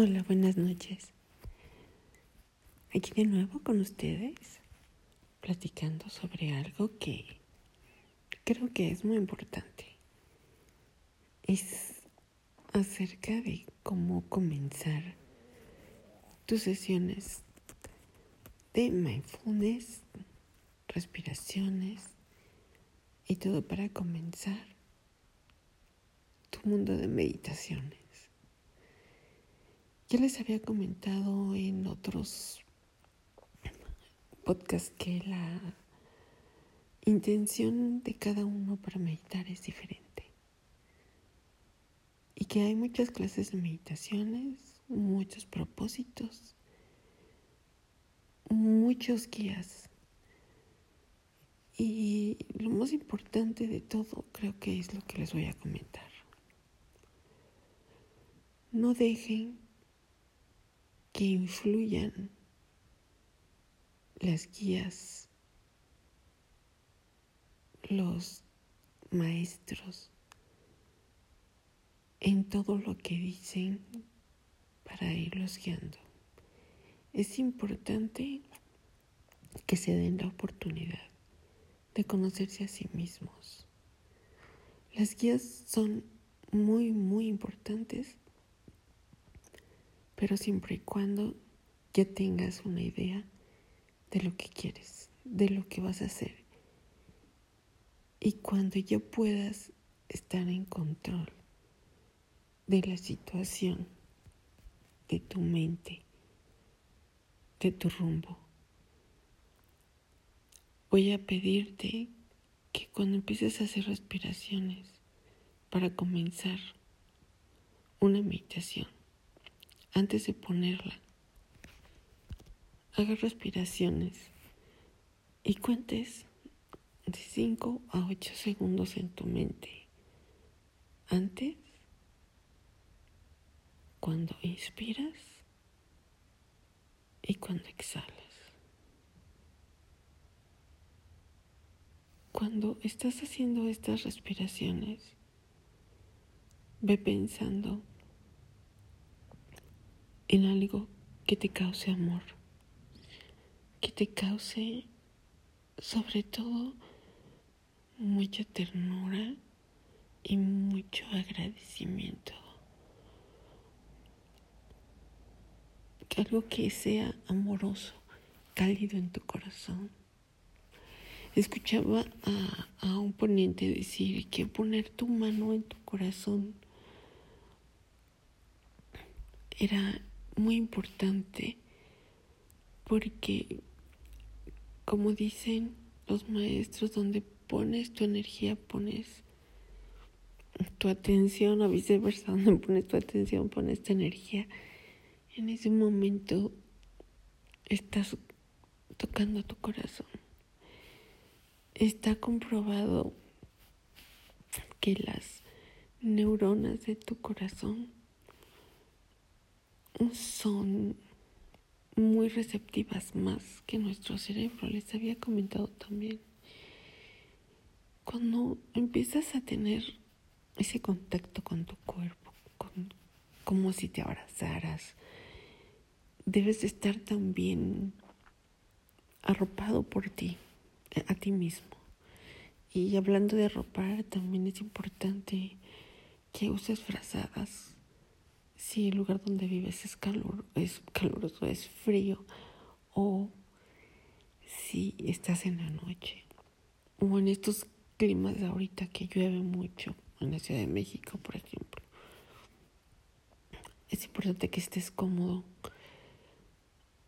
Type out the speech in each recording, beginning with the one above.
Hola, buenas noches. Aquí de nuevo con ustedes, platicando sobre algo que creo que es muy importante. Es acerca de cómo comenzar tus sesiones de mindfulness, respiraciones y todo para comenzar tu mundo de meditaciones. Ya les había comentado en otros podcasts que la intención de cada uno para meditar es diferente. Y que hay muchas clases de meditaciones, muchos propósitos, muchos guías. Y lo más importante de todo creo que es lo que les voy a comentar. No dejen que influyan las guías, los maestros en todo lo que dicen para irlos guiando. Es importante que se den la oportunidad de conocerse a sí mismos. Las guías son muy, muy importantes pero siempre y cuando ya tengas una idea de lo que quieres, de lo que vas a hacer. Y cuando ya puedas estar en control de la situación, de tu mente, de tu rumbo, voy a pedirte que cuando empieces a hacer respiraciones para comenzar una meditación, antes de ponerla. Haga respiraciones y cuentes de 5 a 8 segundos en tu mente. Antes, cuando inspiras y cuando exhalas. Cuando estás haciendo estas respiraciones, ve pensando en algo que te cause amor, que te cause sobre todo mucha ternura y mucho agradecimiento. Algo que sea amoroso, cálido en tu corazón. Escuchaba a, a un ponente decir que poner tu mano en tu corazón era muy importante porque, como dicen los maestros, donde pones tu energía, pones tu atención, o viceversa, donde pones tu atención, pones tu energía. En ese momento estás tocando tu corazón. Está comprobado que las neuronas de tu corazón son muy receptivas más que nuestro cerebro. Les había comentado también. Cuando empiezas a tener ese contacto con tu cuerpo, como si te abrazaras, debes estar también arropado por ti, a ti mismo. Y hablando de arropar, también es importante que uses frazadas si el lugar donde vives es calor, es caluroso, es frío, o si estás en la noche, o en estos climas de ahorita que llueve mucho, en la Ciudad de México, por ejemplo. Es importante que estés cómodo,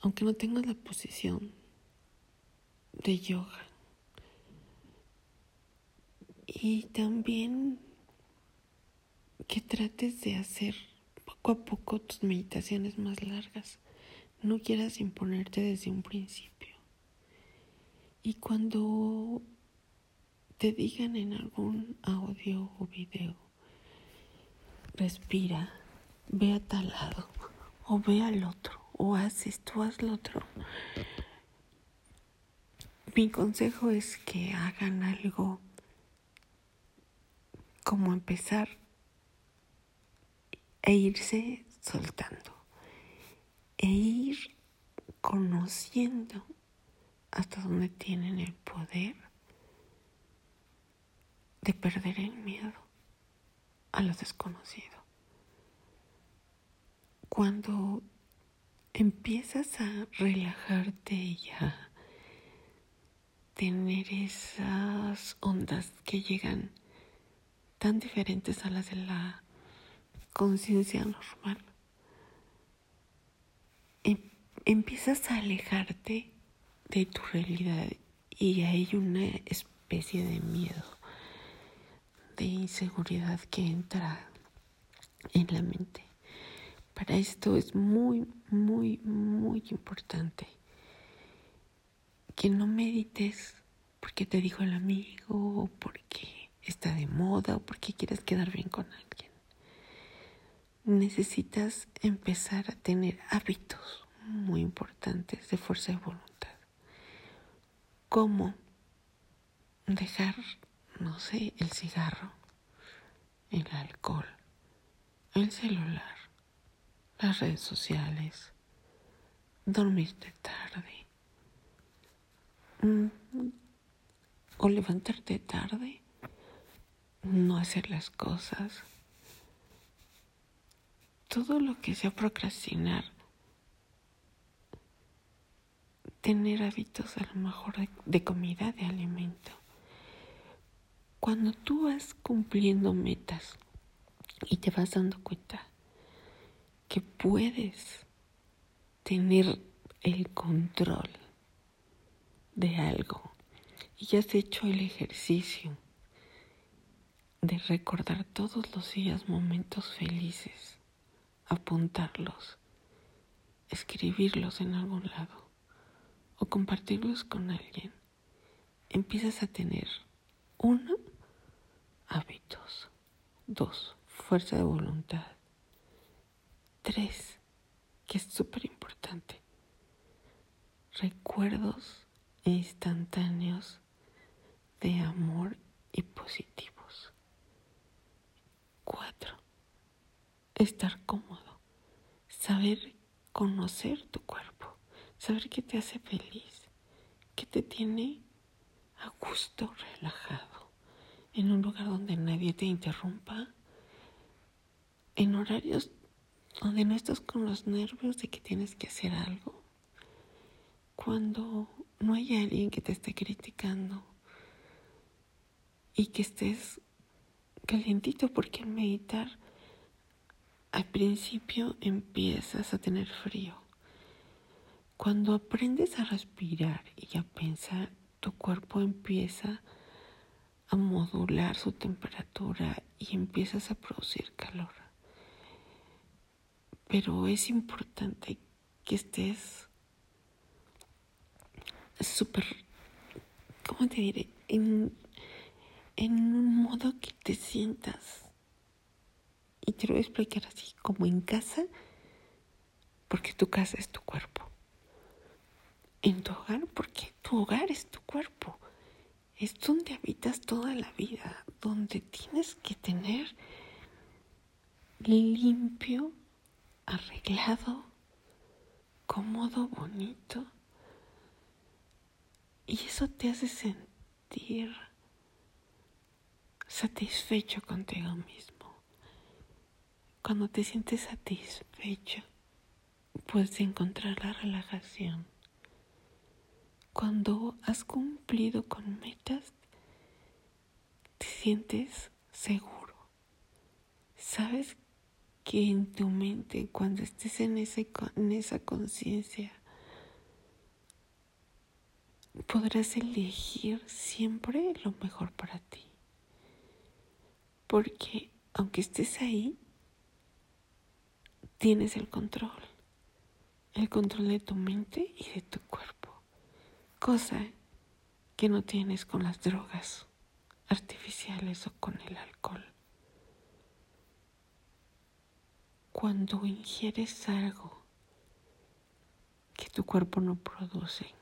aunque no tengas la posición de yoga. Y también que trates de hacer poco a poco tus meditaciones más largas. No quieras imponerte desde un principio. Y cuando te digan en algún audio o video, respira, ve a tal lado, o ve al otro, o haz esto, haz lo otro. Mi consejo es que hagan algo como empezar e irse soltando. e ir conociendo hasta dónde tienen el poder de perder el miedo a lo desconocido. Cuando empiezas a relajarte y a tener esas ondas que llegan tan diferentes a las de la conciencia normal, em, empiezas a alejarte de tu realidad y hay una especie de miedo, de inseguridad que entra en la mente. Para esto es muy, muy, muy importante que no medites porque te dijo el amigo o porque está de moda o porque quieres quedar bien con alguien. Necesitas empezar a tener hábitos muy importantes de fuerza de voluntad. ¿Cómo dejar, no sé, el cigarro, el alcohol, el celular, las redes sociales, dormirte tarde mm, o levantarte tarde, no hacer las cosas? Todo lo que sea procrastinar tener hábitos a lo mejor de, comida, de alimento. Cuando tú vas cumpliendo metas y te vas dando cuenta que puedes tener el control de algo y ya has hecho el ejercicio de recordar todos los días momentos felices, apuntarlos, escribirlos en algún lado o compartirlos con alguien, empiezas a tener uno, hábitos, dos, fuerza de voluntad, tres, que es súper importante, recuerdos instantáneos de amor y positivos. Cuatro, estar cómodo, saber conocer tu cuerpo saber qué te hace feliz, qué te tiene a gusto, relajado, en un lugar donde nadie te interrumpa, en horarios donde no estás con los nervios de que tienes que hacer algo, cuando no hay alguien que te esté criticando y que estés calientito porque meditar al principio empiezas a tener frío cuando aprendes a respirar y a pensar, tu cuerpo empieza a modular su temperatura y empiezas a producir calor. Pero es importante que estés súper, ¿cómo te diré? En, en un modo que te sientas, y te lo voy a explicar así, como en casa, porque tu casa es tu cuerpo en tu hogar porque tu hogar es tu cuerpo. Es donde habitas toda la vida, donde tienes que tener limpio, arreglado, cómodo, bonito. Y eso te hace sentir satisfecho contigo mismo. Cuando te sientes satisfecho, puedes encontrar la relajación. Cuando has cumplido con metas, te sientes seguro. Sabes que en tu mente, cuando estés en, en esa conciencia, podrás elegir siempre lo mejor para ti. Porque aunque estés ahí, tienes el control. El control de tu mente y de tu cuerpo cosa que no tienes con las drogas artificiales o con el alcohol. Cuando ingieres algo que tu cuerpo no produce,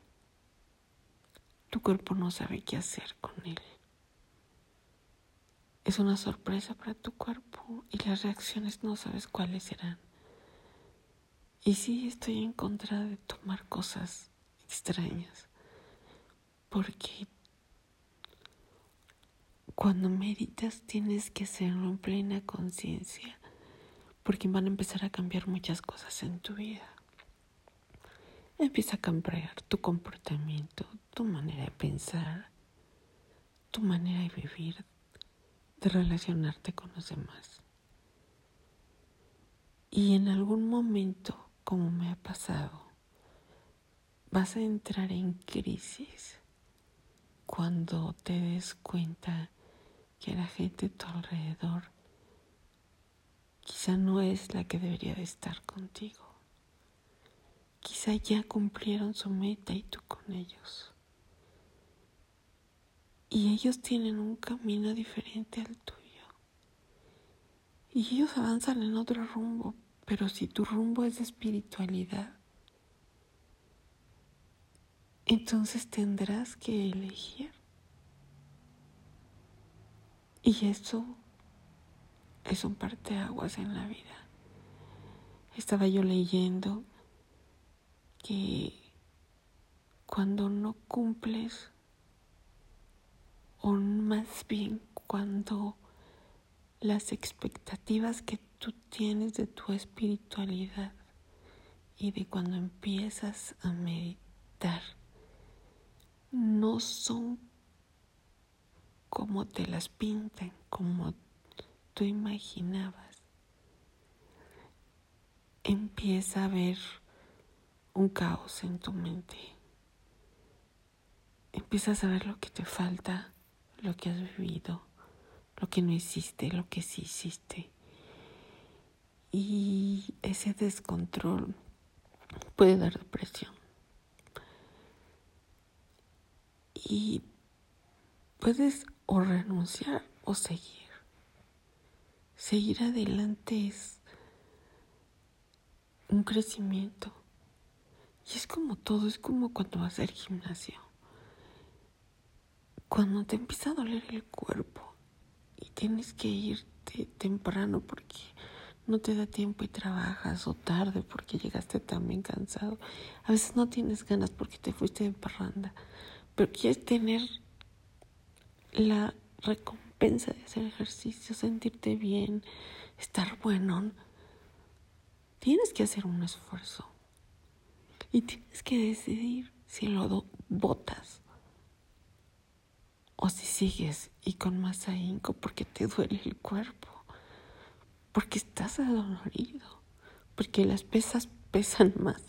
tu cuerpo no sabe qué hacer con él. Es una sorpresa para tu cuerpo y las reacciones no sabes cuáles serán. Y sí estoy en contra de tomar cosas extrañas, porque cuando meditas tienes que hacerlo en plena conciencia, porque van a empezar a cambiar muchas cosas en tu vida. Empieza a cambiar tu comportamiento, tu manera de pensar, tu manera de vivir, de relacionarte con los demás. Y en algún momento, como me ha pasado, vas a entrar en crisis cuando te des cuenta que la gente a tu alrededor quizá no es la que debería de estar contigo. Quizá ya cumplieron su meta y tú con ellos. Y ellos tienen un camino diferente al tuyo. Y ellos avanzan en otro rumbo, pero si tu rumbo es de espiritualidad, entonces tendrás que elegir y eso es un parteaguas en la vida. Estaba yo leyendo que cuando no cumples, o más bien cuando las expectativas que tú tienes de tu espiritualidad y de cuando empiezas a meditar no son como te las pintan, como tú imaginabas. Empieza a ver un caos en tu mente. Empiezas a ver lo que te falta, lo que has vivido, lo que no hiciste, lo que sí hiciste. Y ese descontrol puede dar depresión. Y puedes o renunciar o seguir. Seguir adelante es un crecimiento. Y es como todo, es como cuando vas al gimnasio. Cuando te empieza a doler el cuerpo y tienes que irte temprano porque no te da tiempo y trabajas o tarde porque llegaste también cansado. A veces no tienes ganas porque te fuiste de parranda, pero quieres tener la recompensa de hacer ejercicio, sentirte bien, estar bueno, tienes que hacer un esfuerzo. Y tienes que decidir si lo botas o si sigues y con más ahínco porque te duele el cuerpo, porque estás adolorido, porque las pesas pesan más.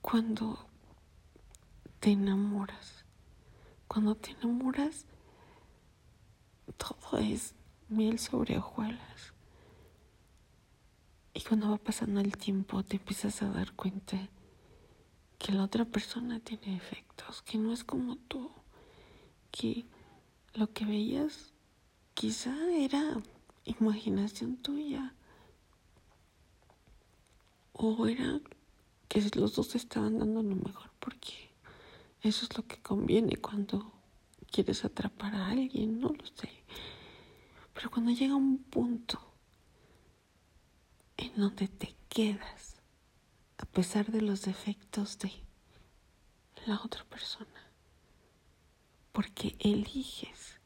Cuando te enamoras, cuando te enamoras, todo es miel sobre hojuelas. Y cuando va pasando el tiempo, te empiezas a dar cuenta que la otra persona tiene efectos, que no es como tú, que lo que veías quizá era imaginación tuya. O era que los dos estaban dando lo mejor porque eso es lo que conviene cuando quieres atrapar a alguien, no lo sé. Pero cuando llega un punto en donde te quedas, a pesar de los defectos de la otra persona, porque eliges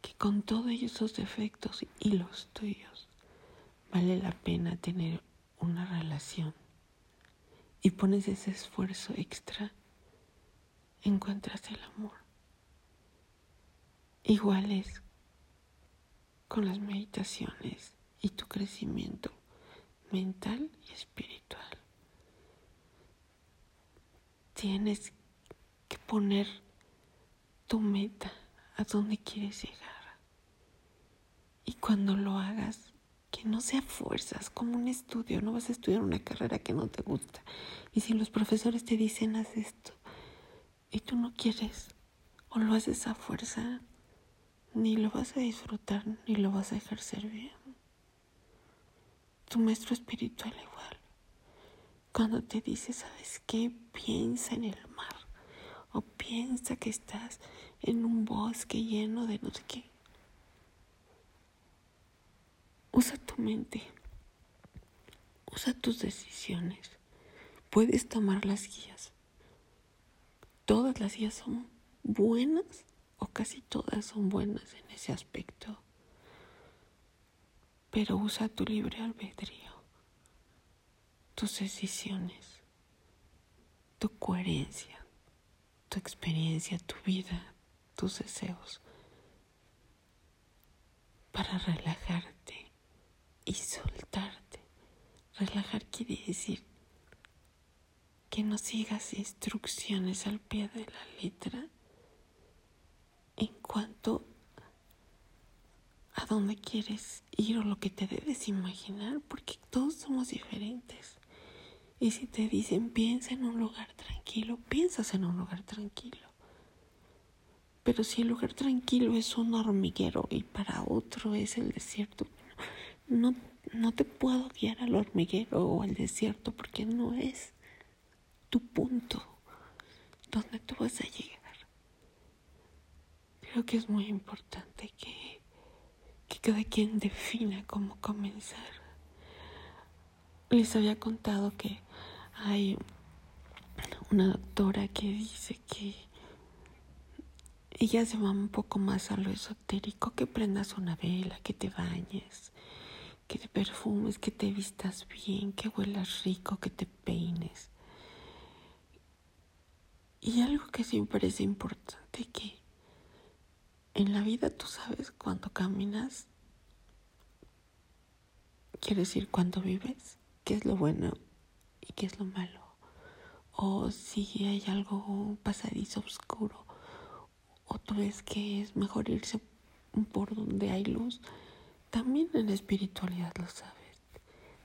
que con todos esos defectos y los tuyos vale la pena tener una relación y pones ese esfuerzo extra encuentras el amor. Igual es con las meditaciones y tu crecimiento mental y espiritual. Tienes que poner tu meta a donde quieres llegar. Y cuando lo hagas, que no sea fuerzas, como un estudio, no vas a estudiar una carrera que no te gusta. Y si los profesores te dicen haz esto, y tú no quieres o lo haces a fuerza, ni lo vas a disfrutar ni lo vas a ejercer bien. Tu maestro espiritual igual. Cuando te dice, ¿sabes qué? Piensa en el mar o piensa que estás en un bosque lleno de no sé qué. Usa tu mente. Usa tus decisiones. Puedes tomar las guías. Todas las guías son buenas o casi todas son buenas en ese aspecto. Pero usa tu libre albedrío, tus decisiones, tu coherencia, tu experiencia, tu vida, tus deseos para relajarte y soltarte. Relajar quiere decir que no sigas instrucciones al pie de la letra en cuanto a dónde quieres ir o lo que te debes imaginar, porque todos somos diferentes. Y si te dicen piensa en un lugar tranquilo, piensas en un lugar tranquilo. Pero si el lugar tranquilo es un hormiguero y para otro es el desierto, no, no te puedo guiar al hormiguero o al desierto porque no es tu punto donde tú vas a llegar. Creo que es muy importante que, que cada quien defina cómo comenzar. Les había contado que hay una doctora que dice que ella se va un poco más a lo esotérico, que prendas una vela, que te bañes, que te perfumes, que te vistas bien, que huelas rico, que te peines. Y algo que siempre es importante, que en la vida tú sabes cuando caminas, quiere decir cuando vives, qué es lo bueno y qué es lo malo. O si hay algo pasadizo oscuro o tú ves que es mejor irse por donde hay luz, también en la espiritualidad lo sabes.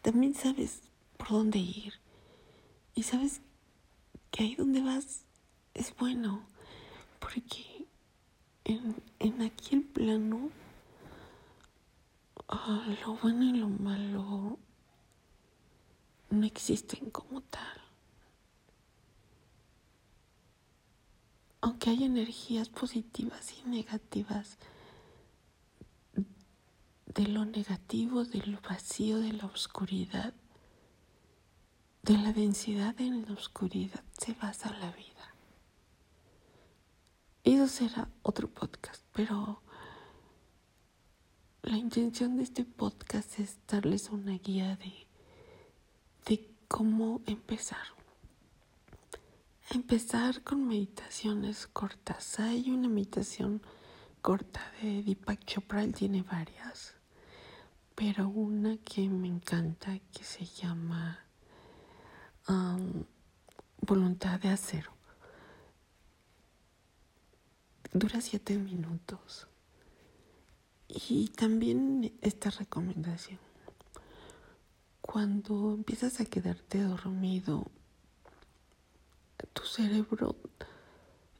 También sabes por dónde ir. Y sabes que ahí donde vas es bueno. Porque en, en aquí el plano, ah, lo bueno y lo malo no existen como tal. aunque hay energías positivas y negativas, de lo negativo, del vacío, de la oscuridad, de la densidad en la oscuridad, se basa la vida. Eso será otro podcast, pero la intención de este podcast es darles una guía de, cómo empezar empezar con meditaciones cortas. Hay una meditación corta de Deepak Chopra, él tiene varias, pero una que me encanta que se llama um, Voluntad de Acero. Dura siete minutos. Y también esta recomendación. Cuando empiezas a quedarte dormido tu cerebro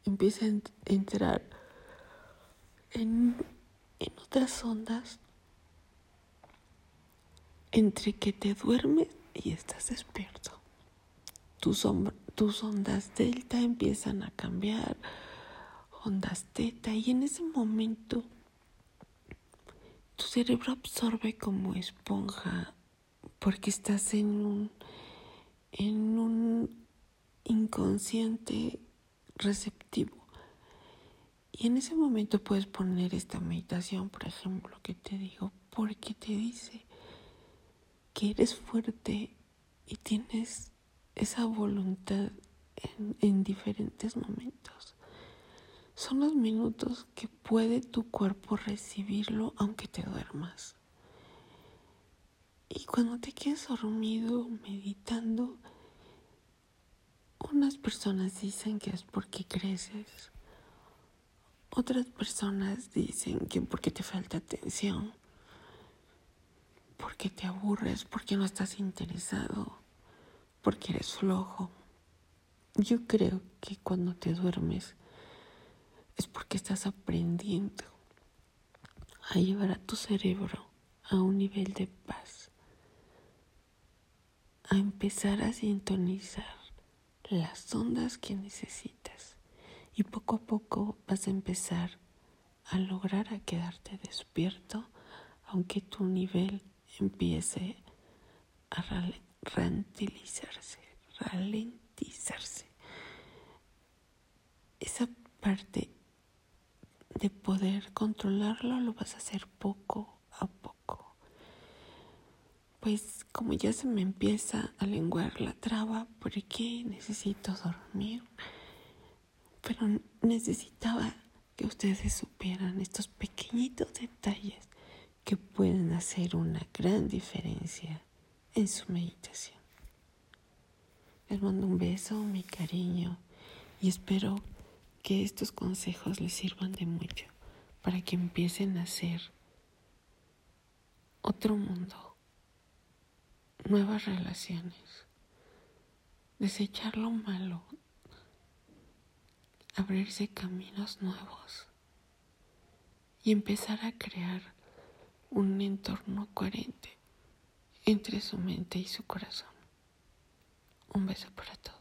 empieza a entrar en, otras ondas entre que te duermes y estás despierto. Tus, tus ondas delta empiezan a cambiar, ondas teta, y en ese momento tu cerebro absorbe como esponja porque estás en un, en un inconsciente receptivo. Y en ese momento puedes poner esta meditación, por ejemplo, que te digo, porque te dice que eres fuerte y tienes esa voluntad en, en diferentes momentos. Son los minutos que puede tu cuerpo recibirlo aunque te duermas. Y cuando te quedes dormido, meditando, unas personas dicen que es porque creces. Otras personas dicen que porque te falta atención, porque te aburres, porque no estás interesado, porque eres flojo. Yo creo que cuando te duermes es porque estás aprendiendo a llevar a tu cerebro a un nivel de paz, a empezar a sintonizar las ondas que necesitas y poco a poco vas a empezar a lograr a quedarte despierto aunque tu nivel empiece a ralentizarse, ralentizarse. Esa parte de poder controlarlo lo vas a hacer poco a poco. Pues como ya se me empieza a lenguar la traba porque necesito dormir, pero necesitaba que ustedes supieran estos pequeñitos detalles que pueden hacer una gran diferencia en su meditación. Les mando un beso, mi cariño, y espero que estos consejos les sirvan de mucho para que empiecen a hacer otro mundo, nuevas relaciones, desechar lo malo, abrirse caminos nuevos y empezar a crear un entorno coherente entre su mente y su corazón. Un beso para ti.